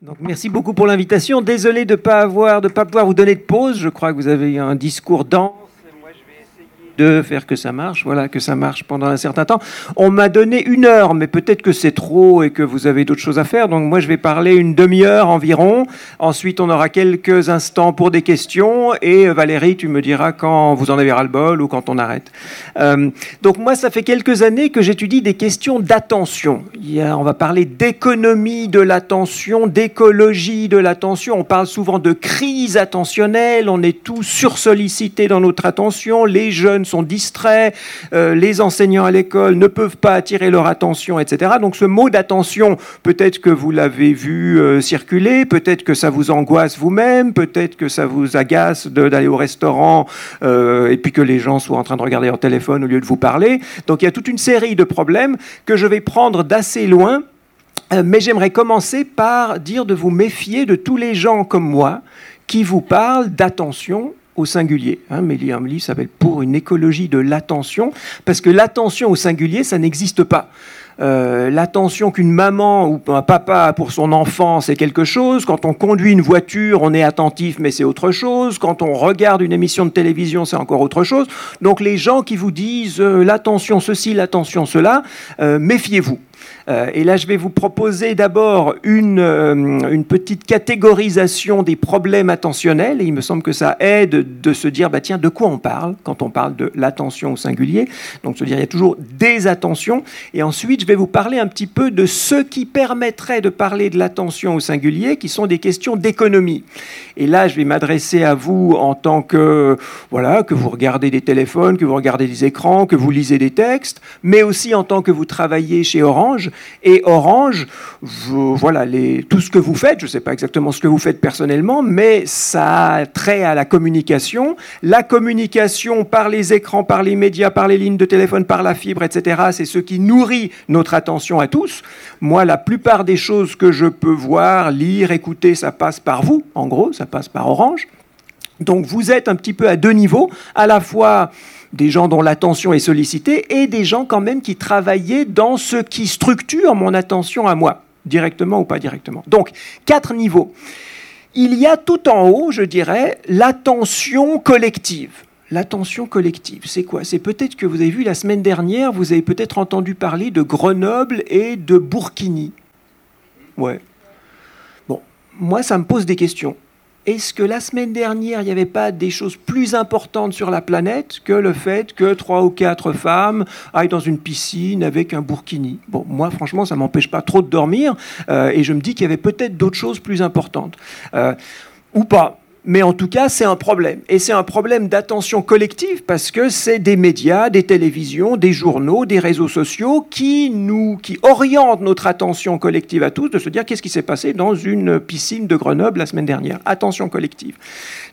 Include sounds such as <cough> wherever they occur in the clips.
Donc, merci beaucoup pour l'invitation. Désolé de ne pas avoir, de pas pouvoir vous donner de pause. Je crois que vous avez un discours dense de faire que ça marche, voilà, que ça marche pendant un certain temps. On m'a donné une heure, mais peut-être que c'est trop et que vous avez d'autres choses à faire. Donc moi, je vais parler une demi-heure environ. Ensuite, on aura quelques instants pour des questions. Et euh, Valérie, tu me diras quand vous en avez ras-le-bol ou quand on arrête. Euh, donc moi, ça fait quelques années que j'étudie des questions d'attention. On va parler d'économie de l'attention, d'écologie de l'attention. On parle souvent de crise attentionnelle. On est tous sursollicités dans notre attention. Les jeunes sont distraits, euh, les enseignants à l'école ne peuvent pas attirer leur attention, etc. Donc ce mot d'attention, peut-être que vous l'avez vu euh, circuler, peut-être que ça vous angoisse vous-même, peut-être que ça vous agace d'aller au restaurant euh, et puis que les gens soient en train de regarder leur téléphone au lieu de vous parler. Donc il y a toute une série de problèmes que je vais prendre d'assez loin. Mais j'aimerais commencer par dire de vous méfier de tous les gens comme moi qui vous parlent d'attention au singulier. Hein, Mélie s'appelle Pour une écologie de l'attention, parce que l'attention au singulier, ça n'existe pas. Euh, l'attention qu'une maman ou un papa a pour son enfant, c'est quelque chose. Quand on conduit une voiture, on est attentif, mais c'est autre chose. Quand on regarde une émission de télévision, c'est encore autre chose. Donc les gens qui vous disent euh, l'attention ceci, l'attention cela, euh, méfiez-vous. Euh, et là, je vais vous proposer d'abord une, euh, une, petite catégorisation des problèmes attentionnels. Et il me semble que ça aide de se dire, bah, tiens, de quoi on parle quand on parle de l'attention au singulier. Donc, se dire, il y a toujours des attentions. Et ensuite, je vais vous parler un petit peu de ce qui permettrait de parler de l'attention au singulier, qui sont des questions d'économie. Et là, je vais m'adresser à vous en tant que, voilà, que vous regardez des téléphones, que vous regardez des écrans, que vous lisez des textes, mais aussi en tant que vous travaillez chez Orange et Orange, voilà, tout ce que vous faites, je ne sais pas exactement ce que vous faites personnellement, mais ça a trait à la communication. La communication par les écrans, par les médias, par les lignes de téléphone, par la fibre, etc., c'est ce qui nourrit notre attention à tous. Moi, la plupart des choses que je peux voir, lire, écouter, ça passe par vous, en gros, ça passe par Orange. Donc vous êtes un petit peu à deux niveaux, à la fois des gens dont l'attention est sollicitée et des gens quand même qui travaillaient dans ce qui structure mon attention à moi, directement ou pas directement. Donc, quatre niveaux. Il y a tout en haut, je dirais, l'attention collective. L'attention collective, c'est quoi? C'est peut-être que vous avez vu la semaine dernière, vous avez peut-être entendu parler de Grenoble et de Burkini. Ouais. Bon, moi, ça me pose des questions est-ce que la semaine dernière, il n'y avait pas des choses plus importantes sur la planète que le fait que trois ou quatre femmes aillent dans une piscine avec un burkini? Bon, moi, franchement, ça ne m'empêche pas trop de dormir, euh, et je me dis qu'il y avait peut-être d'autres choses plus importantes. Euh, ou pas mais en tout cas, c'est un problème. Et c'est un problème d'attention collective parce que c'est des médias, des télévisions, des journaux, des réseaux sociaux qui nous, orientent notre attention collective à tous de se dire qu'est-ce qui s'est passé dans une piscine de Grenoble la semaine dernière. Attention collective.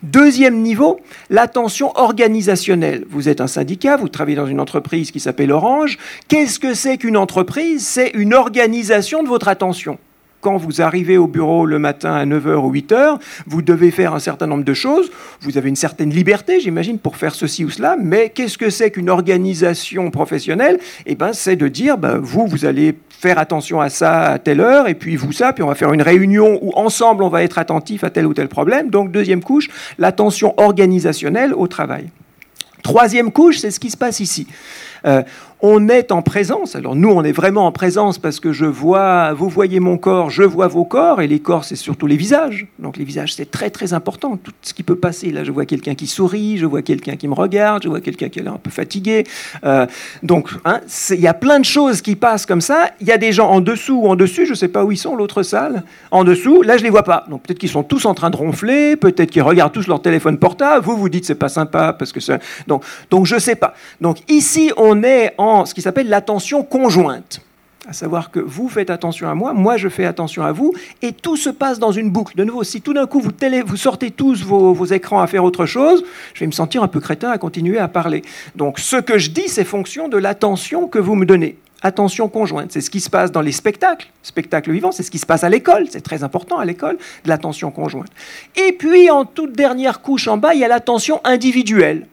Deuxième niveau, l'attention organisationnelle. Vous êtes un syndicat, vous travaillez dans une entreprise qui s'appelle Orange. Qu'est-ce que c'est qu'une entreprise? C'est une organisation de votre attention quand vous arrivez au bureau le matin à 9h ou 8h, vous devez faire un certain nombre de choses. Vous avez une certaine liberté, j'imagine, pour faire ceci ou cela. Mais qu'est-ce que c'est qu'une organisation professionnelle? Eh ben, c'est de dire, ben, vous, vous allez faire attention à ça à telle heure, et puis vous ça, puis on va faire une réunion où ensemble on va être attentif à tel ou tel problème. Donc, deuxième couche, l'attention organisationnelle au travail. Troisième couche, c'est ce qui se passe ici. Euh, on est en présence. Alors nous, on est vraiment en présence parce que je vois, vous voyez mon corps, je vois vos corps, et les corps, c'est surtout les visages. Donc les visages, c'est très très important. Tout ce qui peut passer. Là, je vois quelqu'un qui sourit, je vois quelqu'un qui me regarde, je vois quelqu'un qui est un peu fatigué. Euh, donc, hein, il y a plein de choses qui passent comme ça. Il y a des gens en dessous ou en dessus, je ne sais pas où ils sont, l'autre salle. En dessous, là, je les vois pas. Donc peut-être qu'ils sont tous en train de ronfler, peut-être qu'ils regardent tous leur téléphone portable. Vous, vous dites c'est pas sympa parce que ça. Donc, donc je sais pas. Donc ici, on est en ce qui s'appelle l'attention conjointe. À savoir que vous faites attention à moi, moi je fais attention à vous, et tout se passe dans une boucle. De nouveau, si tout d'un coup vous, vous sortez tous vos, vos, écrans à faire autre chose, je vais me sentir un peu crétin à continuer à parler. Donc ce que je dis, c'est fonction de l'attention que vous me donnez. Attention conjointe, c'est ce qui se passe dans les spectacles, spectacles vivants, c'est ce qui se passe à l'école, c'est très important à l'école, de l'attention conjointe. Et puis en toute dernière couche en bas, il y a l'attention individuelle.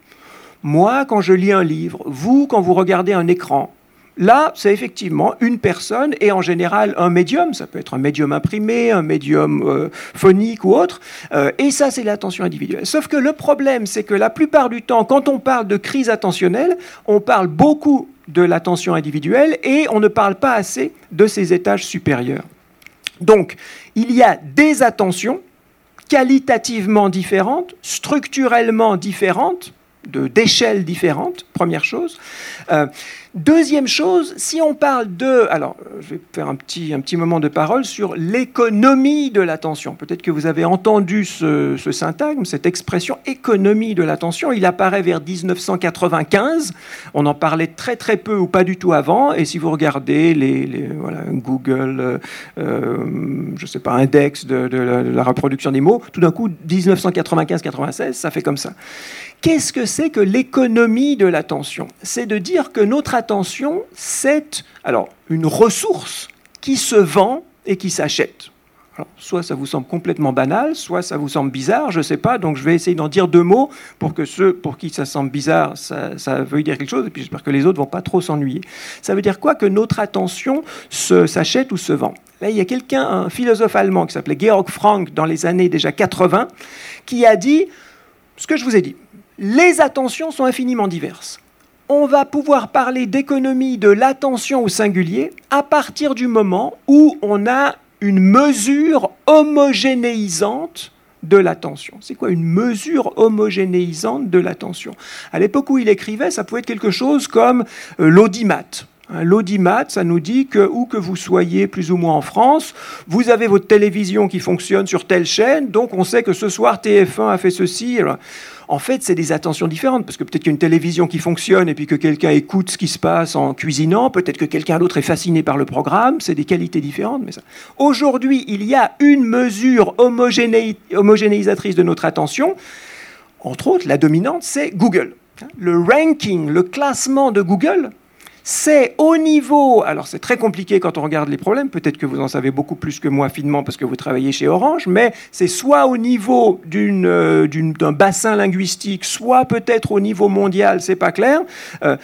Moi, quand je lis un livre, vous, quand vous regardez un écran, Là, c'est effectivement une personne et en général un médium, ça peut être un médium imprimé, un médium euh, phonique ou autre, euh, et ça c'est l'attention individuelle. Sauf que le problème, c'est que la plupart du temps, quand on parle de crise attentionnelle, on parle beaucoup de l'attention individuelle et on ne parle pas assez de ses étages supérieurs. Donc, il y a des attentions qualitativement différentes, structurellement différentes, d'échelles différentes, première chose. Euh, Deuxième chose, si on parle de... Alors, je vais faire un petit, un petit moment de parole sur l'économie de l'attention. Peut-être que vous avez entendu ce, ce, syntagme, cette expression économie de l'attention. Il apparaît vers 1995. On en parlait très très peu ou pas du tout avant. Et si vous regardez les, voilà, Google, euh, euh, je ne sais pas, index de la reproduction des mots, tout d'un coup, 1995-96, ça fait comme ça. Qu'est-ce que c'est que l'économie de l'attention? C'est de dire que notre attention, c'est alors une ressource qui se vend et qui s'achète. soit ça vous semble complètement banal, soit ça vous semble bizarre, je ne sais pas, donc je vais essayer d'en dire deux mots pour que ceux pour qui ça semble bizarre, ça, ça veuille dire quelque chose, et puis j'espère que les autres ne vont pas trop s'ennuyer. Ça veut dire quoi? Que notre attention s'achète ou se vend. Là, il y a quelqu'un, un philosophe allemand qui s'appelait Georg Frank dans les années déjà 80, qui a dit ce que je vous ai dit les attentions sont infiniment diverses. On va pouvoir parler d'économie de l'attention au singulier à partir du moment où on a une mesure homogénéisante de l'attention. C'est quoi une mesure homogénéisante de l'attention? À l'époque où il écrivait, ça pouvait être quelque chose comme euh, l'audimat. L'audimat, ça nous dit que où que vous soyez plus ou moins en France, vous avez votre télévision qui fonctionne sur telle chaîne, donc on sait que ce soir TF1 a fait ceci. En fait, c'est des attentions différentes, parce que peut-être qu'il y a une télévision qui fonctionne et puis que quelqu'un écoute ce qui se passe en cuisinant, peut-être que quelqu'un d'autre est fasciné par le programme, c'est des qualités différentes. Mais. Aujourd'hui, il y a une mesure homogénéisatrice de notre attention. Entre autres, la dominante, c'est Google. Le ranking, le classement de Google, c'est au niveau, alors c'est très compliqué quand on regarde les problèmes, peut-être que vous en savez beaucoup plus que moi finement parce que vous travaillez chez Orange, mais c'est soit au niveau euh, d'un bassin linguistique, soit peut-être au niveau mondial, c'est pas clair. Euh,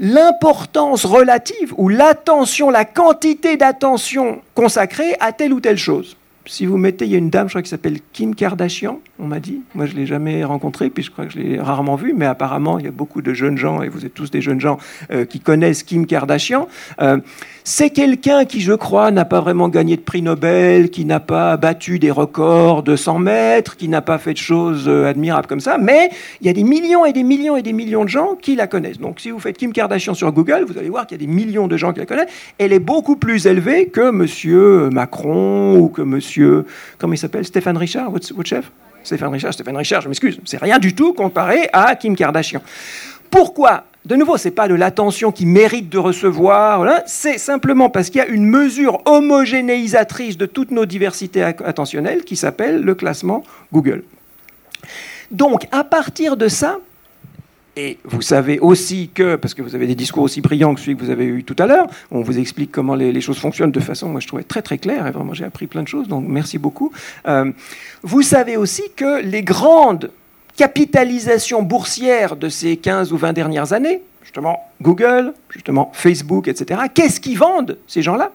l'importance relative ou l'attention, la quantité d'attention consacrée à telle ou telle chose. Si vous mettez, il y a une dame, je crois, qui s'appelle Kim Kardashian, on m'a dit. Moi, je ne l'ai jamais rencontrée, puis je crois que je l'ai rarement vue, mais apparemment, il y a beaucoup de jeunes gens, et vous êtes tous des jeunes gens, euh, qui connaissent Kim Kardashian. Euh, c'est quelqu'un qui, je crois, n'a pas vraiment gagné de prix Nobel, qui n'a pas battu des records de 100 mètres, qui n'a pas fait de choses euh, admirables comme ça, mais il y a des millions et des millions et des millions de gens qui la connaissent. Donc, si vous faites Kim Kardashian sur Google, vous allez voir qu'il y a des millions de gens qui la connaissent. Elle est beaucoup plus élevée que Monsieur Macron ou que Monsieur comment il s'appelle Stéphane Richard, votre, chef? Stéphane Richard, Stéphane Richard, je m'excuse, c'est rien du tout comparé à Kim Kardashian. Pourquoi de nouveau, ce n'est pas de l'attention qui mérite de recevoir, c'est simplement parce qu'il y a une mesure homogénéisatrice de toutes nos diversités attentionnelles qui s'appelle le classement Google. Donc, à partir de ça, et vous savez aussi que, parce que vous avez des discours aussi brillants que celui que vous avez eu tout à l'heure, on vous explique comment les, choses fonctionnent de façon, moi je trouvais très très claire, et vraiment j'ai appris plein de choses, donc merci beaucoup. Euh, vous savez aussi que les grandes capitalisations boursières de ces 15 ou 20 dernières années, justement Google, justement Facebook, etc., qu'est-ce qu'ils vendent, ces gens-là?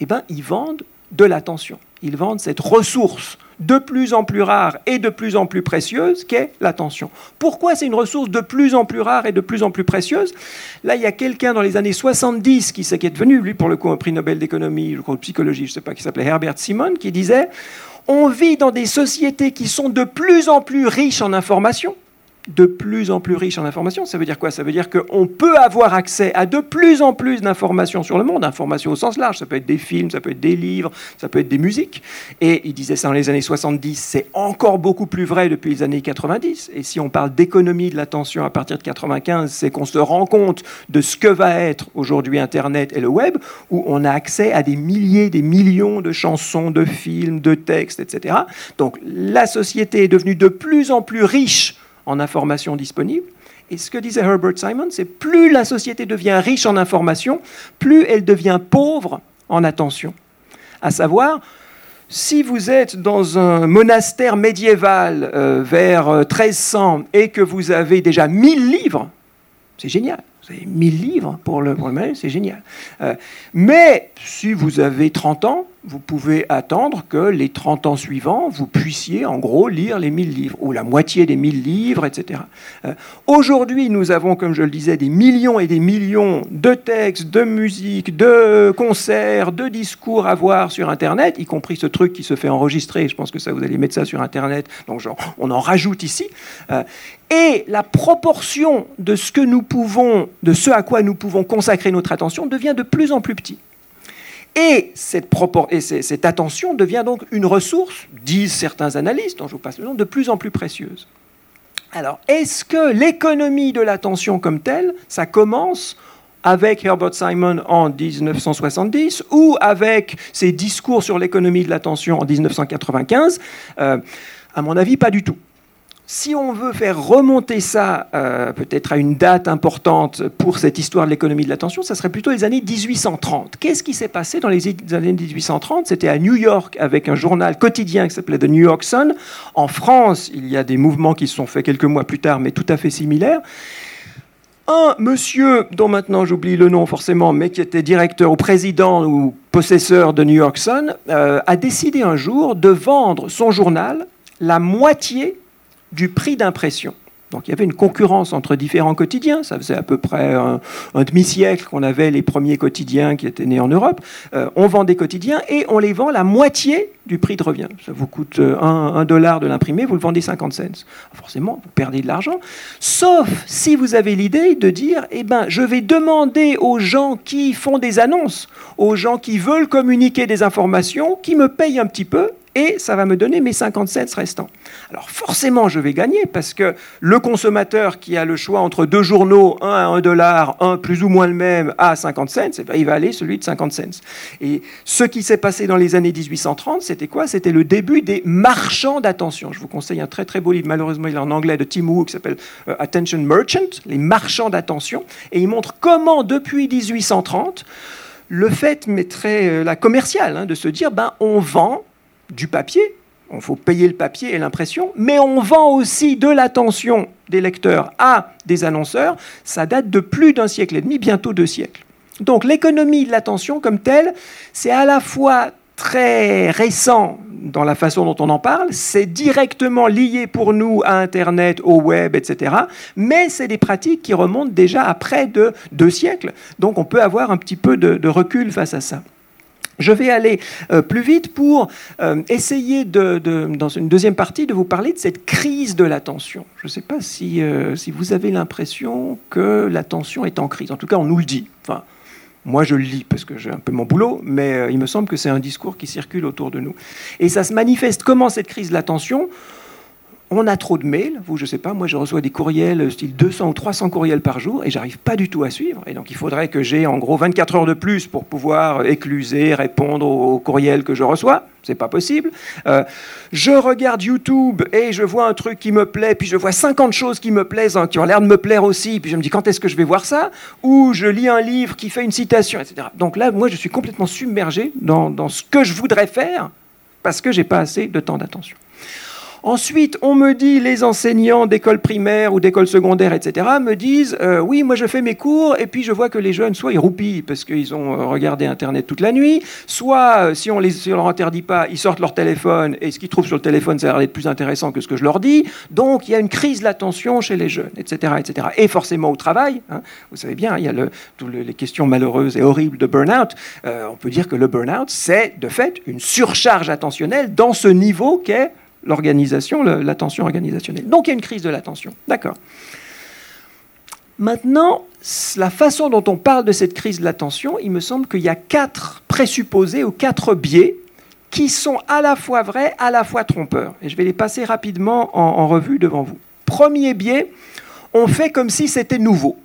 Eh bien, ils vendent de l'attention. Ils vendent cette ressource de plus en plus rare et de plus en plus précieuse qu'est l'attention. Pourquoi c'est une ressource de plus en plus rare et de plus en plus précieuse? Là, il y a quelqu'un dans les années 70 qui, qui est devenu, lui, pour le coup, un prix Nobel d'économie, crois, de psychologie, je ne sais pas, qui s'appelait Herbert Simon, qui disait On vit dans des sociétés qui sont de plus en plus riches en informations de plus en plus riche en informations. Ça veut dire quoi? Ça veut dire qu'on peut avoir accès à de plus en plus d'informations sur le monde, informations au sens large. Ça peut être des films, ça peut être des livres, ça peut être des musiques. Et il disait ça dans les années 70, c'est encore beaucoup plus vrai depuis les années 90. Et si on parle d'économie de l'attention à partir de 95, c'est qu'on se rend compte de ce que va être aujourd'hui Internet et le web, où on a accès à des milliers, des millions de chansons, de films, de textes, etc. Donc la société est devenue de plus en plus riche en informations disponibles. Et ce que disait Herbert Simon, c'est plus la société devient riche en informations, plus elle devient pauvre en attention. À savoir, si vous êtes dans un monastère médiéval euh, vers 1300 euh, et que vous avez déjà 1000 livres, c'est génial. Vous avez 1000 livres pour le, pour le c'est génial. Euh, mais si vous avez 30 ans, vous pouvez attendre que les 30 ans suivants, vous puissiez en gros lire les 1000 livres, ou la moitié des 1000 livres, etc. Euh, aujourd'hui, nous avons, comme je le disais, des millions et des millions de textes, de musique, de concerts, de discours à voir sur Internet, y compris ce truc qui se fait enregistrer. Je pense que ça, vous allez mettre ça sur Internet. Donc, genre, on en rajoute ici. Euh, et la proportion de ce de ce à quoi nous pouvons consacrer notre attention devient de plus en plus petit. Et cette, et cette attention devient donc une ressource, disent certains analystes, dont je vous passe le nom, de plus en plus précieuse. Alors, est-ce que l'économie de l'attention comme telle, ça commence avec Herbert Simon en 1970 ou avec ses discours sur l'économie de l'attention en 1995 euh, À mon avis, pas du tout si on veut faire remonter ça euh, peut-être à une date importante pour cette histoire de l'économie de l'attention, ça serait plutôt les années 1830. Qu'est-ce qui s'est passé dans les années 1830 C'était à New York avec un journal quotidien qui s'appelait The New York Sun. En France, il y a des mouvements qui se sont faits quelques mois plus tard, mais tout à fait similaires. Un monsieur, dont maintenant j'oublie le nom forcément, mais qui était directeur ou président ou possesseur de New York Sun, euh, a décidé un jour de vendre son journal la moitié du prix d'impression. Donc il y avait une concurrence entre différents quotidiens. Ça faisait à peu près un, demi-siècle qu'on avait les premiers quotidiens qui étaient nés en Europe. Euh, on vend des quotidiens et on les vend la moitié du prix de revient. Ça vous coûte euh, un, dollar de l'imprimer, vous le vendez 50 cents. Forcément, vous perdez de l'argent. Sauf si vous avez l'idée de dire, eh ben, je vais demander aux gens qui font des annonces, aux gens qui veulent communiquer des informations, qui me payent un petit peu et ça va me donner mes 50 cents restants. Alors forcément, je vais gagner parce que le consommateur qui a le choix entre deux journaux, un à 1 dollar, un plus ou moins le même à 50 cents, eh ben, il va aller celui de 50 cents. Et ce qui s'est passé dans les années 1830, c'était quoi? C'était le début des marchands d'attention. Je vous conseille un très très beau livre, malheureusement il est en anglais, de Tim Wu qui s'appelle euh, Attention Merchant, les marchands d'attention, et il montre comment depuis 1830, le fait mettrait euh, la commerciale, hein, de se dire, ben, on vend du papier, il faut payer le papier et l'impression, mais on vend aussi de l'attention des lecteurs à des annonceurs. Ça date de plus d'un siècle et demi, bientôt deux siècles. Donc l'économie de l'attention comme telle, c'est à la fois très récent dans la façon dont on en parle, c'est directement lié pour nous à Internet, au web, etc. Mais c'est des pratiques qui remontent déjà à près de deux siècles. Donc on peut avoir un petit peu de recul face à ça. Je vais aller euh, plus vite pour euh, essayer, de, dans une deuxième partie, de vous parler de cette crise de l'attention. Je ne sais pas si, euh, si vous avez l'impression que l'attention est en crise. En tout cas, on nous le dit. Moi, je le lis parce que j'ai un peu mon boulot, mais il me semble que c'est un discours qui circule autour de nous. Et ça se manifeste comment cette crise de l'attention? On a trop de mails. Vous, je sais pas, moi, je reçois des courriels, style 200 ou 300 courriels par jour, et j'arrive pas du tout à suivre. Et donc, il faudrait que j'ai en gros 24 heures de plus pour pouvoir écluser, répondre aux courriels que je reçois. C'est pas possible. Euh, je regarde YouTube et je vois un truc qui me plaît, puis je vois 50 choses qui me plaisent, hein, qui ont l'air de me plaire aussi, puis je me dis quand est-ce que je vais voir ça? Ou je lis un livre qui fait une citation, etc. Donc là, moi, je suis complètement submergé dans, dans ce que je voudrais faire parce que j'ai pas assez de temps d'attention. Ensuite, on me dit, les enseignants d'école primaire ou d'école secondaire, etc., me disent, euh, oui, moi je fais mes cours, et puis je vois que les jeunes, soit ils roupillent parce qu'ils ont euh, regardé Internet toute la nuit, soit, euh, si on ne leur interdit pas, ils sortent leur téléphone, et ce qu'ils trouvent sur le téléphone, ça a l'air d'être plus intéressant que ce que je leur dis. Donc, il y a une crise de l'attention chez les jeunes, etc., etc. Et forcément au travail, hein. vous savez bien, il y a toutes les questions malheureuses et horribles de burn-out. on peut dire que le burn-out, c'est de fait une surcharge attentionnelle dans ce niveau qu'est l'organisation, l'attention organisationnelle. Donc il y a une crise de l'attention. D'accord. Maintenant, la façon dont on parle de cette crise de l'attention, il me semble qu'il y a quatre présupposés ou quatre biais qui sont à la fois vrais, à la fois trompeurs. Et je vais les passer rapidement en, revue devant vous. Premier biais, on fait comme si c'était nouveau.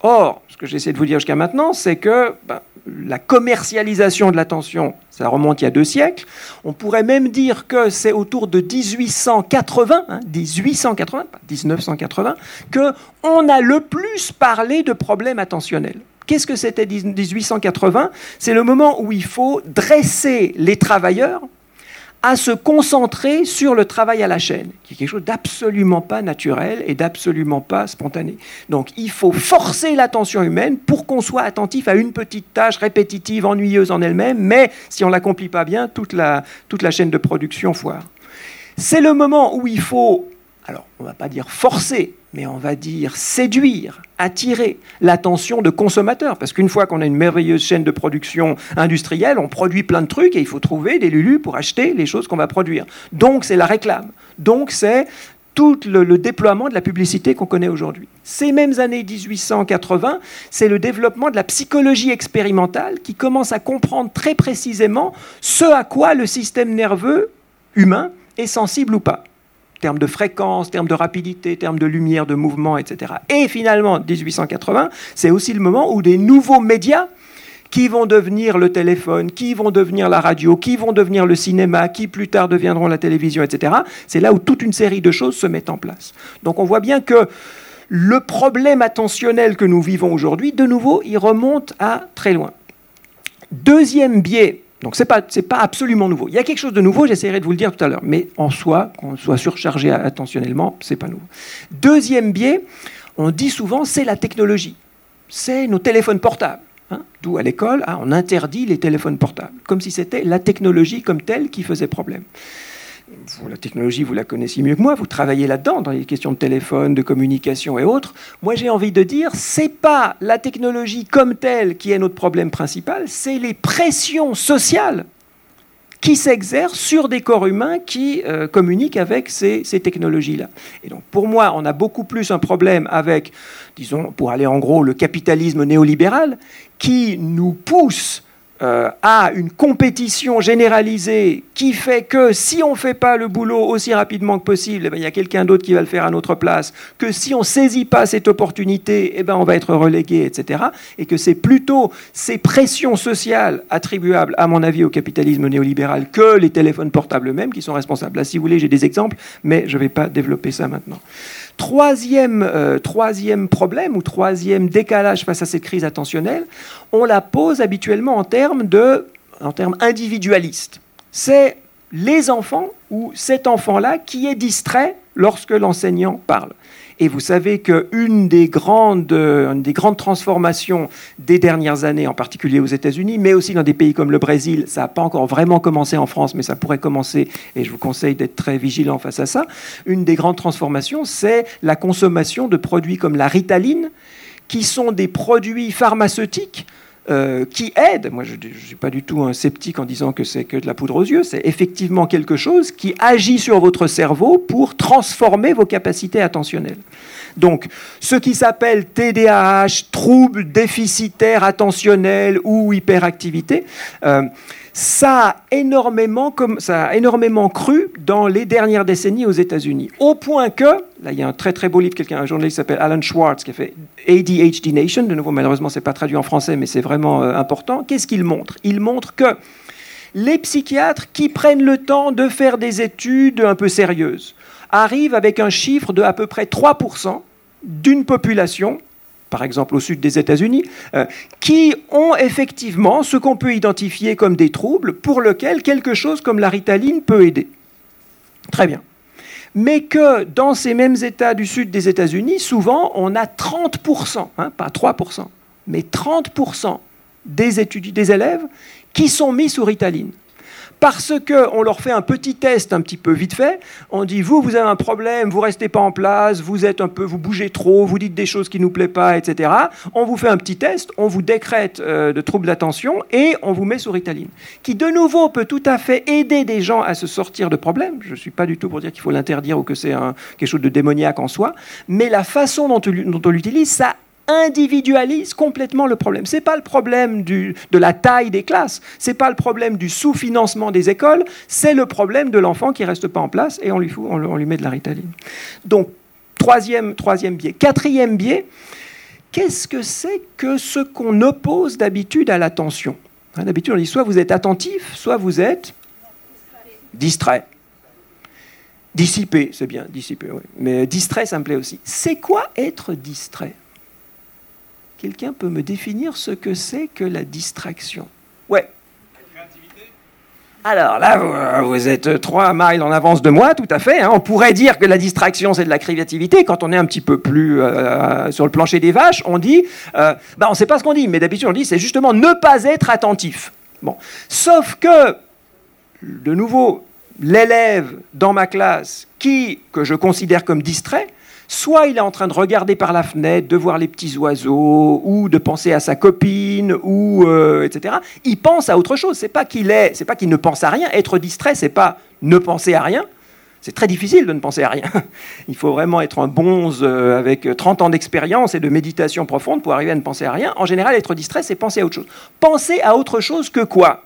Or, ce que j'essaie de vous dire jusqu'à maintenant, c'est que ben, la commercialisation de l'attention, ça remonte il y a deux siècles. On pourrait même dire que c'est autour de 1880, 1880, 1980, que on a le plus parlé de problèmes attentionnels. Qu'est-ce que c'était 1880 C'est le moment où il faut dresser les travailleurs à se concentrer sur le travail à la chaîne, qui est quelque chose d'absolument pas naturel et d'absolument pas spontané. Donc il faut forcer l'attention humaine pour qu'on soit attentif à une petite tâche répétitive, ennuyeuse en elle-même, mais si on ne l'accomplit pas bien, toute la, toute la chaîne de production foire. C'est le moment où il faut, alors on ne va pas dire forcer, mais on va dire séduire, attirer l'attention de consommateurs. Parce qu'une fois qu'on a une merveilleuse chaîne de production industrielle, on produit plein de trucs et il faut trouver des lulus pour acheter les choses qu'on va produire. Donc c'est la réclame. Donc c'est tout le, le, déploiement de la publicité qu'on connaît aujourd'hui. Ces mêmes années 1880, c'est le développement de la psychologie expérimentale qui commence à comprendre très précisément ce à quoi le système nerveux humain est sensible ou pas termes de fréquence, termes de rapidité, termes de lumière, de mouvement, etc. Et finalement, 1880, c'est aussi le moment où des nouveaux médias qui vont devenir le téléphone, qui vont devenir la radio, qui vont devenir le cinéma, qui plus tard deviendront la télévision, etc. C'est là où toute une série de choses se mettent en place. Donc on voit bien que le problème attentionnel que nous vivons aujourd'hui, de nouveau, il remonte à très loin. Deuxième biais donc ce n'est pas, absolument nouveau. Il y a quelque chose de nouveau, j'essaierai de vous le dire tout à l'heure, mais en soi, qu'on soit surchargé attentionnellement, ce n'est pas nouveau. Deuxième biais, on dit souvent, c'est la technologie. C'est nos téléphones portables. Hein. D'où à l'école, hein, on interdit les téléphones portables, comme si c'était la technologie comme telle qui faisait problème la technologie, vous la connaissez mieux que moi, vous travaillez là-dedans, dans les questions de téléphone, de communication et autres. Moi, j'ai envie de dire, c'est pas la technologie comme telle qui est notre problème principal, c'est les pressions sociales qui s'exercent sur des corps humains qui euh, communiquent avec ces, ces technologies-là. Et donc, pour moi, on a beaucoup plus un problème avec, disons, pour aller en gros, le capitalisme néolibéral, qui nous pousse euh, à une compétition généralisée qui fait que si on ne fait pas le boulot aussi rapidement que possible, eh ben, il y a quelqu'un d'autre qui va le faire à notre place, que si on ne saisit pas cette opportunité, eh ben, on va être relégué, etc. Et que c'est plutôt ces pressions sociales attribuables, à mon avis, au capitalisme néolibéral que les téléphones portables eux-mêmes qui sont responsables. Là, si vous voulez, j'ai des exemples, mais je ne vais pas développer ça maintenant. Troisième, euh, troisième problème ou troisième décalage face à cette crise attentionnelle, on la pose habituellement en termes, de, en termes individualistes. C'est les enfants ou cet enfant-là qui est distrait lorsque l'enseignant parle. Et vous savez qu'une des grandes, des grandes transformations des dernières années, en particulier aux États-Unis, mais aussi dans des pays comme le Brésil, ça n'a pas encore vraiment commencé en France, mais ça pourrait commencer, et je vous conseille d'être très vigilant face à ça. Une des grandes transformations, c'est la consommation de produits comme la ritaline, qui sont des produits pharmaceutiques euh, qui aide, moi je ne suis pas du tout un sceptique en disant que c'est que de la poudre aux yeux, c'est effectivement quelque chose qui agit sur votre cerveau pour transformer vos capacités attentionnelles. Donc, ce qui s'appelle TDAH, trouble déficitaire attentionnel ou hyperactivité, euh, ça a, énormément, cru dans les dernières décennies aux États-Unis. Au point que, là il y a un très très beau livre, quelqu'un, un journaliste qui s'appelle Alan Schwartz, qui a fait ADHD Nation, de nouveau malheureusement c'est pas traduit en français mais c'est vraiment euh, important. Qu'est-ce qu'il montre? Il montre que les psychiatres qui prennent le temps de faire des études un peu sérieuses arrivent avec un chiffre de à peu près 3% d'une population par exemple au sud des États-Unis, euh, qui ont effectivement ce qu'on peut identifier comme des troubles pour lesquels quelque chose comme la ritaline peut aider. Très bien. Mais que dans ces mêmes États du sud des États-Unis, souvent, on a 30%, hein, pas 3%, mais 30% des, étudiants, des élèves qui sont mis sous ritaline parce qu'on leur fait un petit test un petit peu vite fait. On dit vous, vous avez un problème, vous restez pas en place, vous êtes un peu, vous bougez trop, vous dites des choses qui nous plaisent pas, etc. On vous fait un petit test, on vous décrète euh, de troubles d'attention et on vous met sur Ritaline, qui de nouveau peut tout à fait aider des gens à se sortir de problèmes. Je suis pas du tout pour dire qu'il faut l'interdire ou que c'est quelque chose de démoniaque en soi, mais la façon dont on l'utilise, ça individualise complètement le problème. Ce n'est pas le problème de la taille des classes, ce n'est pas le problème du sous-financement des écoles, c'est le problème de l'enfant qui ne reste pas en place et on lui, met de la ritaline. Donc, troisième, troisième biais. Quatrième biais, qu'est-ce que c'est que ce qu'on oppose d'habitude à l'attention? Hein, D'habitude, on dit soit vous êtes attentif, soit vous êtes distrait. Dissipé, c'est bien, dissipé, oui. Mais distrait, ça me plaît aussi. C'est quoi être distrait? Quelqu'un peut me définir ce que c'est que la distraction Ouais. Alors là, vous, êtes trois miles en avance de moi, tout à fait. Hein. On pourrait dire que la distraction, c'est de la créativité. Quand on est un petit peu plus euh, sur le plancher des vaches, on dit, euh, bah, on ne sait pas ce qu'on dit, mais d'habitude on dit, c'est justement ne pas être attentif. Bon, sauf que, de nouveau, l'élève dans ma classe qui, que je considère comme distrait, soit il est en train de regarder par la fenêtre, de voir les petits oiseaux, ou de penser à sa copine, ou euh, etc. Il pense à autre chose. C'est pas qu'il est, c'est pas qu'il ne pense à rien. Être distrait, c'est pas ne penser à rien. C'est très difficile de ne penser à rien. <laughs> Il faut vraiment être un bonze euh, avec 30 ans d'expérience et de méditation profonde pour arriver à ne penser à rien. En général, être distrait, c'est penser à autre chose. Penser à autre chose que quoi?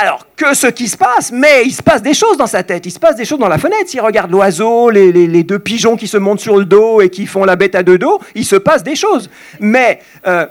Alors, que ce qui se passe, mais il se passe des choses dans sa tête, il se passe des choses dans la fenêtre. S'il regarde l'oiseau, les, deux pigeons qui se montent sur le dos et qui font la bête à deux dos, il se passe des choses. Mais euh,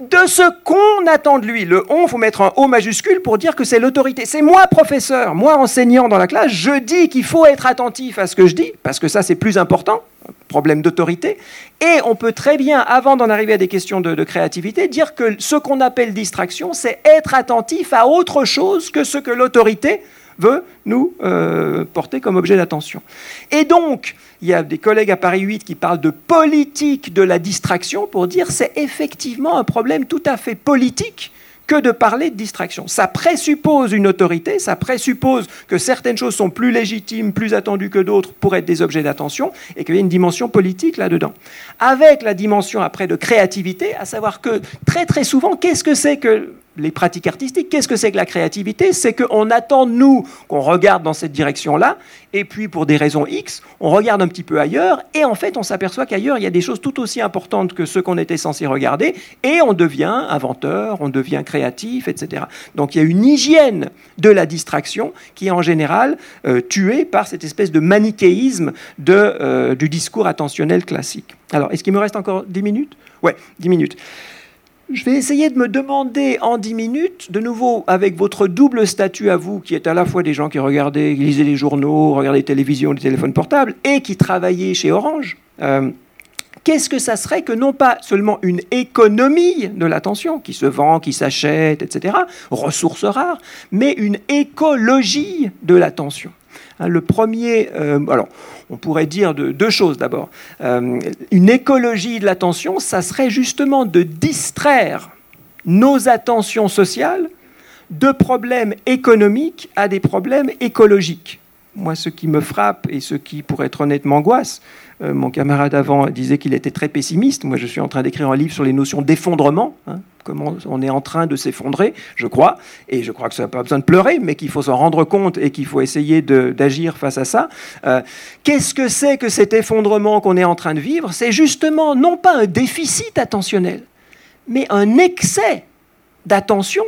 de ce qu'on attend de lui. Le on, faut mettre un O majuscule pour dire que c'est l'autorité. C'est moi, professeur, moi, enseignant dans la classe, je dis qu'il faut être attentif à ce que je dis, parce que ça, c'est plus important, problème d'autorité. Et on peut très bien, avant d'en arriver à des questions de, de créativité, dire que ce qu'on appelle distraction, c'est être attentif à autre chose que ce que l'autorité veut nous euh, porter comme objet d'attention. Et donc, il y a des collègues à Paris 8 qui parlent de politique de la distraction pour dire c'est effectivement un problème tout à fait politique que de parler de distraction. Ça présuppose une autorité, ça présuppose que certaines choses sont plus légitimes, plus attendues que d'autres pour être des objets d'attention, et qu'il y a une dimension politique là-dedans. Avec la dimension après de créativité, à savoir que très très souvent, qu'est-ce que c'est que les pratiques artistiques. Qu'est-ce que c'est que la créativité? C'est qu'on attend nous qu'on regarde dans cette direction-là, et puis pour des raisons X, on regarde un petit peu ailleurs, et en fait on s'aperçoit qu'ailleurs il y a des choses tout aussi importantes que ce qu'on était censé regarder, et on devient inventeur, on devient créatif, etc. Donc il y a une hygiène de la distraction qui est en général euh, tuée par cette espèce de manichéisme de, euh, du discours attentionnel classique. Alors, est-ce qu'il me reste encore 10 minutes? Ouais, 10 minutes. Je vais essayer de me demander en 10 minutes, de nouveau avec votre double statut à vous, qui êtes à la fois des gens qui regardaient, qui lisaient les journaux, regardaient les télévisions, les téléphones portables, et qui travaillaient chez Orange. Euh, qu'est-ce que ça serait que non pas seulement une économie de l'attention, qui se vend, qui s'achète, etc., ressources rares, mais une écologie de l'attention? Le premier, euh, alors, on pourrait dire deux choses d'abord. Euh, une écologie de l'attention, ça serait justement de distraire nos attentions sociales de problèmes économiques à des problèmes écologiques. Moi, ce qui me frappe et ce qui, pour être honnête, m'angoisse, euh, mon camarade avant disait qu'il était très pessimiste. Moi, je suis en train d'écrire un livre sur les notions d'effondrement. Hein, comment on est en train de s'effondrer, je crois. Et je crois que ça n'a pas besoin de pleurer, mais qu'il faut s'en rendre compte et qu'il faut essayer d'agir face à ça. Euh, qu'est-ce que c'est que cet effondrement qu'on est en train de vivre? C'est justement non pas un déficit attentionnel, mais un excès d'attention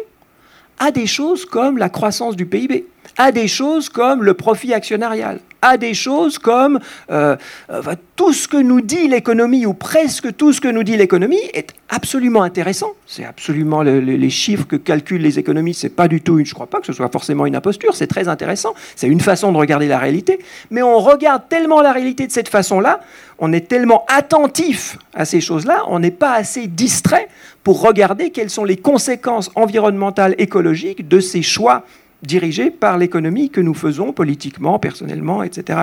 à des choses comme la croissance du PIB, à des choses comme le profit actionnarial, à des choses comme euh, euh, tout ce que nous dit l'économie, ou presque tout ce que nous dit l'économie, est absolument intéressant. C'est absolument les chiffres que calculent les économistes, c'est pas du tout, je ne crois pas que ce soit forcément une imposture, c'est très intéressant, c'est une façon de regarder la réalité, mais on regarde tellement la réalité de cette façon-là, on est tellement attentif à ces choses-là, on n'est pas assez distrait pour regarder quelles sont les conséquences environnementales, écologiques de ces choix dirigé par l'économie que nous faisons politiquement, personnellement, etc.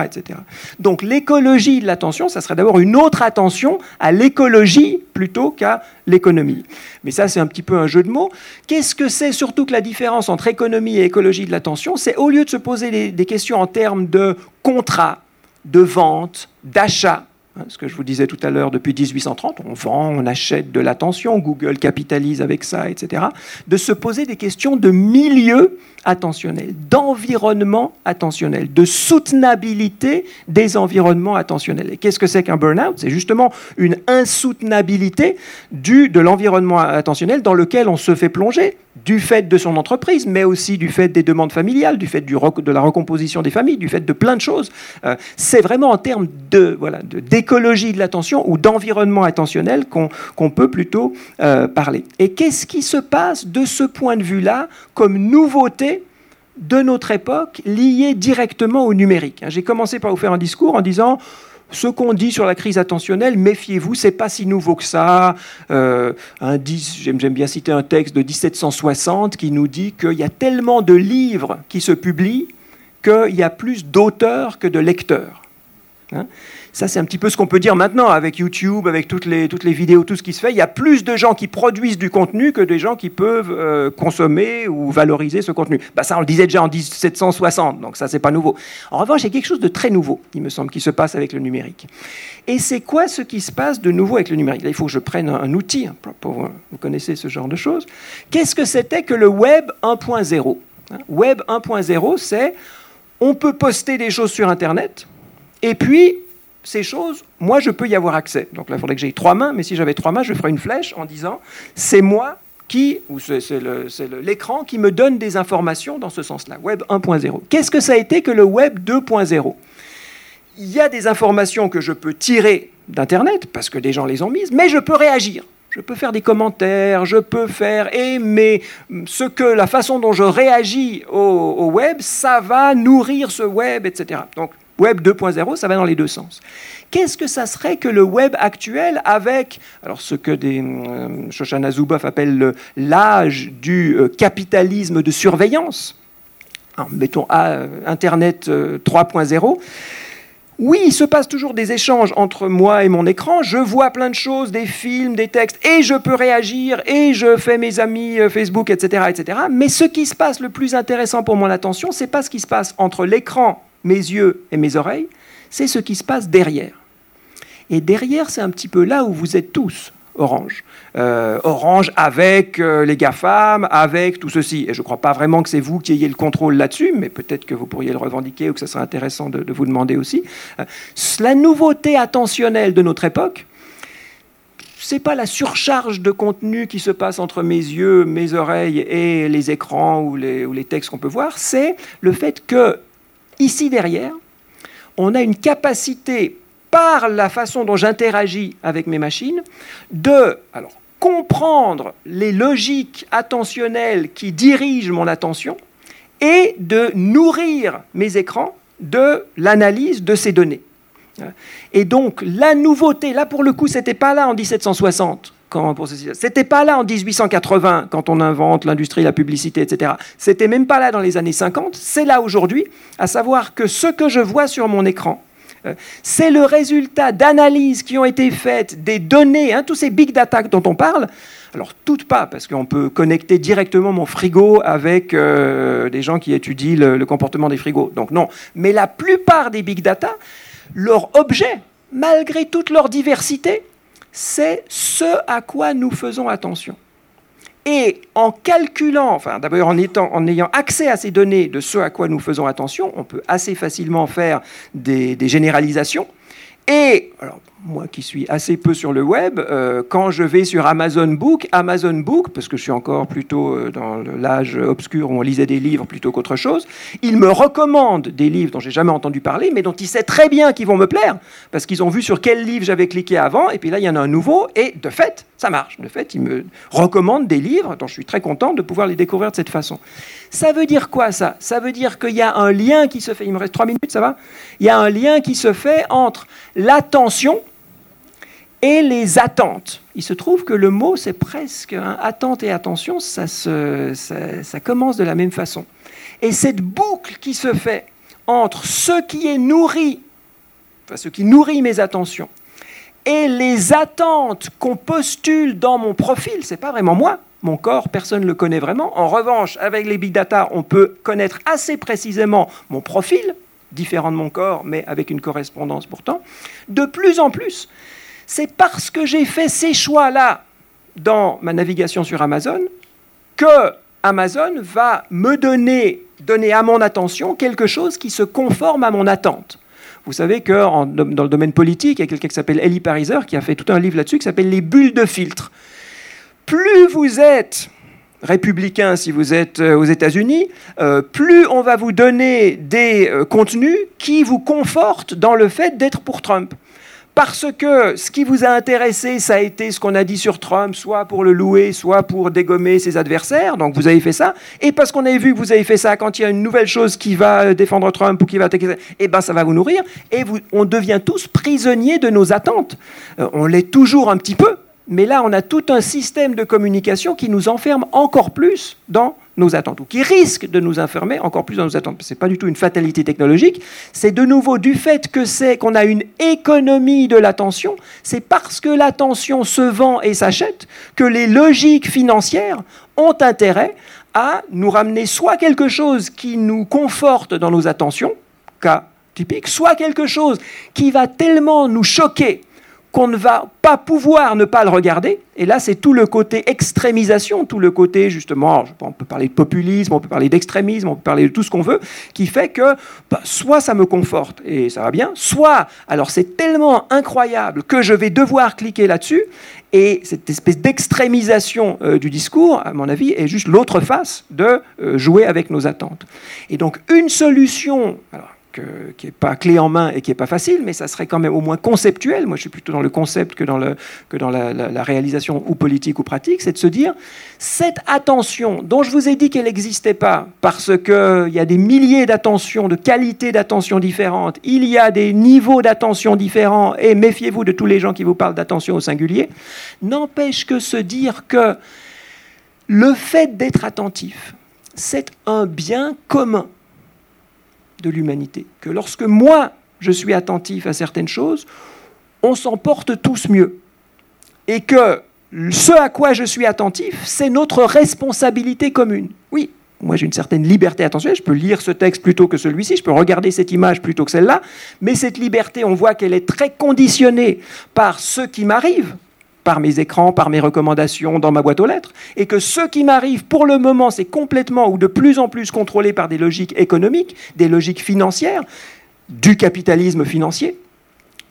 Donc l'écologie de l'attention, ça serait d'abord une autre attention à l'écologie plutôt qu'à l'économie. Mais ça, c'est un petit peu un jeu de mots. Qu'est-ce que c'est surtout que la différence entre économie et écologie de l'attention? C'est au lieu de se poser des questions en termes de contrat, de vente, d'achat, ce que je vous disais tout à l'heure, depuis 1830, on vend, on achète de l'attention, Google capitalise avec ça, etc. De se poser des questions de milieu attentionnel, d'environnement attentionnel, de soutenabilité des environnements attentionnels. Et qu'est-ce que c'est qu'un burn-out? C'est justement une insoutenabilité du, de l'environnement attentionnel dans lequel on se fait plonger du fait de son entreprise, mais aussi du fait des demandes familiales, du fait de la recomposition des familles, du fait de plein de choses. Euh, c'est vraiment en termes de voilà d'écologie de, l'attention ou d'environnement attentionnel qu'on peut plutôt euh, parler. Et qu'est-ce qui se passe de ce point de vue-là comme nouveauté de notre époque liée directement au numérique? J'ai commencé par vous faire un discours en disant ce qu'on dit sur la crise attentionnelle, méfiez-vous, c'est pas si nouveau que ça. Euh, j'aime bien citer un texte de 1760 qui nous dit qu'il y a tellement de livres qui se publient qu'il y a plus d'auteurs que de lecteurs. Hein. Ça, c'est un petit peu ce qu'on peut dire maintenant avec YouTube, avec toutes les, toutes les vidéos, tout ce qui se fait. Il y a plus de gens qui produisent du contenu que des gens qui peuvent euh, consommer ou valoriser ce contenu. Bah, ça, on le disait déjà en 1760, donc ça, c'est pas nouveau. En revanche, il y a quelque chose de très nouveau, il me semble, qui se passe avec le numérique. Et c'est quoi ce qui se passe de nouveau avec le numérique? Là, il faut que je prenne un, outil. Hein, vous connaissez ce genre de choses. Qu'est-ce que c'était que le Web 1.0 hein, Web 1.0, c'est on peut poster des choses sur Internet et puis, ces choses, moi, je peux y avoir accès. Donc là, il faudrait que j'aie trois mains, mais si j'avais trois mains, je ferais une flèche en disant, c'est moi qui, ou c'est l'écran qui me donne des informations dans ce sens-là, Web 1.0. Qu'est-ce que ça a été que le Web 2.0 Il y a des informations que je peux tirer d'Internet, parce que des gens les ont mises, mais je peux réagir. Je peux faire des commentaires, je peux faire aimer ce que la façon dont je réagis au, au web, ça va nourrir ce web, etc. Donc Web 2.0, ça va dans les deux sens. Qu'est-ce que ça serait que le web actuel avec alors ce que des euh, Shoshana Zuboff appelle l'âge du euh, capitalisme de surveillance, mettons à, Internet 3.0 euh, oui, il se passe toujours des échanges entre moi et mon écran. Je vois plein de choses, des films, des textes, et je peux réagir, et je fais mes amis Facebook, etc., etc. Mais ce qui se passe le plus intéressant pour mon attention, c'est pas ce qui se passe entre l'écran mes yeux et mes oreilles, c'est ce qui se passe derrière. Et derrière, c'est un petit peu là où vous êtes tous, Orange. Euh, Orange avec euh, les GAFAM, avec tout ceci. Et je ne crois pas vraiment que c'est vous qui ayez le contrôle là-dessus, mais peut-être que vous pourriez le revendiquer ou que ce serait intéressant de, vous demander aussi. Euh, la nouveauté attentionnelle de notre époque, c'est pas la surcharge de contenu qui se passe entre mes yeux, mes oreilles et les écrans ou les, ou les textes qu'on peut voir, c'est le fait que Ici derrière, on a une capacité, par la façon dont j'interagis avec mes machines, de comprendre les logiques attentionnelles qui dirigent mon attention et de nourrir mes écrans de l'analyse de ces données. Et donc la nouveauté, là pour le coup, ce n'était pas là en 1760 c'était pas là en 1880 quand on invente l'industrie, la publicité, etc. C'était même pas là dans les années 50. C'est là aujourd'hui, à savoir que ce que je vois sur mon écran, euh, c'est le résultat d'analyses qui ont été faites des données, hein, tous ces big data dont on parle. Alors toutes pas, parce qu'on peut connecter directement mon frigo avec euh, des gens qui étudient le comportement des frigos. Donc non. Mais la plupart des big data, leur objet, malgré toute leur diversité, c'est ce à quoi nous faisons attention. Et en calculant, enfin d'abord en, ayant accès à ces données de ce à quoi nous faisons attention, on peut assez facilement faire des, généralisations. Moi qui suis assez peu sur le web, euh, quand je vais sur Amazon Book, Amazon Book, parce que je suis encore plutôt euh, dans l'âge obscur où on lisait des livres plutôt qu'autre chose, il me recommande des livres dont j'ai jamais entendu parler, mais dont il sait très bien qu'ils vont me plaire, parce qu'ils ont vu sur quel livre j'avais cliqué avant, et puis là il y en a un nouveau, et de fait, ça marche. De fait, il me recommande des livres dont je suis très content de pouvoir les découvrir de cette façon. Ça veut dire quoi ça? Ça veut dire qu'il y a un lien qui se fait, il me reste trois minutes, ça va? Il y a un lien qui se fait entre l'attention, et les attentes. Il se trouve que le mot, c'est presque attente et attention, ça, commence de la même façon. Et cette boucle qui se fait entre ce qui est nourri, enfin, ce qui nourrit mes attentions, et les attentes qu'on postule dans mon profil, c'est pas vraiment moi. Mon corps, personne ne le connaît vraiment. En revanche, avec les big data, on peut connaître assez précisément mon profil, différent de mon corps, mais avec une correspondance pourtant. De plus en plus, c'est parce que j'ai fait ces choix-là dans ma navigation sur Amazon que Amazon va me donner, donner à mon attention quelque chose qui se conforme à mon attente. Vous savez que dans le domaine politique, il y a quelqu'un qui s'appelle Ellie Pariser qui a fait tout un livre là-dessus qui s'appelle Les bulles de filtre. Plus vous êtes républicain si vous êtes euh, aux États-Unis, euh, plus on va vous donner des euh, contenus qui vous confortent dans le fait d'être pour Trump. Parce que ce qui vous a intéressé, ça a été ce qu'on a dit sur Trump, soit pour le louer, soit pour dégommer ses adversaires, donc vous avez fait ça, et parce qu'on avait vu que vous avez fait ça quand il y a une nouvelle chose qui va défendre Trump ou qui va attaquer, eh ben ça va vous nourrir, et vous, on devient tous prisonniers de nos attentes. Euh, on l'est toujours un petit peu, mais là, on a tout un système de communication qui nous enferme encore plus dans nos attentes, ou qui risque de nous enfermer encore plus dans nos attentes. Ce n'est pas du tout une fatalité technologique, c'est de nouveau du fait que c'est qu'on a une économie de l'attention, c'est parce que l'attention se vend et s'achète que les logiques financières ont intérêt à nous ramener soit quelque chose qui nous conforte dans nos attentions, cas typique, soit quelque chose qui va tellement nous choquer qu'on ne va pas pouvoir ne pas le regarder. Et là, c'est tout le côté extrémisation, tout le côté, justement, on peut parler de populisme, on peut parler d'extrémisme, on peut parler de tout ce qu'on veut, qui fait que bah, soit ça me conforte et ça va bien, soit, alors c'est tellement incroyable que je vais devoir cliquer là-dessus, et cette espèce d'extrémisation euh, du discours, à mon avis, est juste l'autre face de euh, jouer avec nos attentes. Et donc, une solution qui n'est pas clé en main et qui n'est pas facile, mais ça serait quand même au moins conceptuel. Moi, je suis plutôt dans le concept que dans, le, que dans la, réalisation ou politique ou pratique. C'est de se dire, cette attention dont je vous ai dit qu'elle n'existait pas, parce qu'il y a des milliers d'attentions, de qualités d'attention différentes, il y a des niveaux d'attention différents, et méfiez-vous de tous les gens qui vous parlent d'attention au singulier, n'empêche que se dire que le fait d'être attentif, c'est un bien commun de l'humanité. Que lorsque moi, je suis attentif à certaines choses, on s'en porte tous mieux. Et que ce à quoi je suis attentif, c'est notre responsabilité commune. Oui, moi j'ai une certaine liberté attentionnelle, je peux lire ce texte plutôt que celui-ci, je peux regarder cette image plutôt que celle-là, mais cette liberté, on voit qu'elle est très conditionnée par ce qui m'arrive, par mes écrans, par mes recommandations dans ma boîte aux lettres, et que ce qui m'arrive pour le moment, c'est complètement ou de plus en plus contrôlé par des logiques économiques, des logiques financières, du capitalisme financier.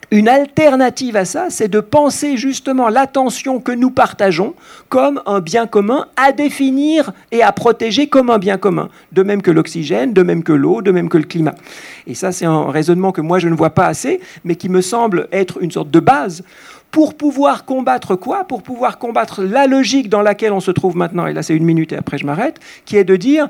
Une alternative à ça, c'est de penser justement l'attention que nous partageons comme un bien commun à définir et à protéger comme un bien commun, de même que l'oxygène, de même que l'eau, de même que le climat. Et ça, c'est un raisonnement que moi je ne vois pas assez, mais qui me semble être une sorte de base pour pouvoir combattre quoi? Pour pouvoir combattre la logique dans laquelle on se trouve maintenant, et là c'est une minute et après je m'arrête, qui est de dire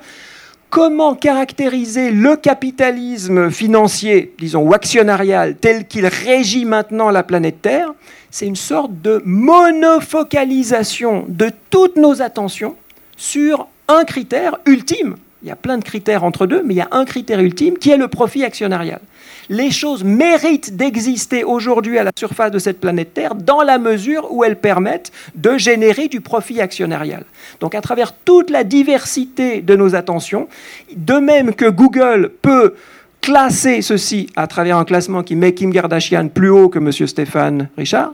comment caractériser le capitalisme financier, disons, ou actionnarial, tel qu'il régit maintenant la planète Terre, c'est une sorte de monofocalisation de toutes nos attentions sur un critère ultime. Il y a plein de critères entre deux, mais il y a un critère ultime qui est le profit actionnarial les choses méritent d'exister aujourd'hui à la surface de cette planète Terre dans la mesure où elles permettent de générer du profit actionnarial. Donc à travers toute la diversité de nos attentions, de même que Google peut classer ceci à travers un classement qui met Kim Kardashian plus haut que M. Stéphane Richard,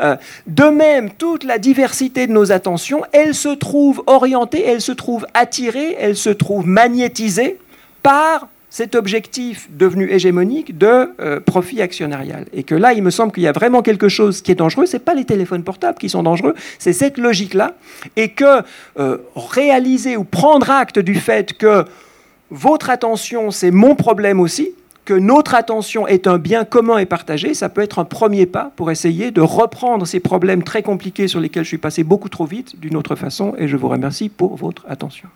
euh, de même, toute la diversité de nos attentions, elle se trouve orientée, elle se trouve attirée, elle se trouve magnétisée par cet objectif devenu hégémonique de euh, profit actionnarial. Et que là, il me semble qu'il y a vraiment quelque chose qui est dangereux. Ce n'est pas les téléphones portables qui sont dangereux, c'est cette logique-là. Et que euh, réaliser ou prendre acte du fait que votre attention, c'est mon problème aussi, que notre attention est un bien commun et partagé, ça peut être un premier pas pour essayer de reprendre ces problèmes très compliqués sur lesquels je suis passé beaucoup trop vite d'une autre façon. Et je vous remercie pour votre attention.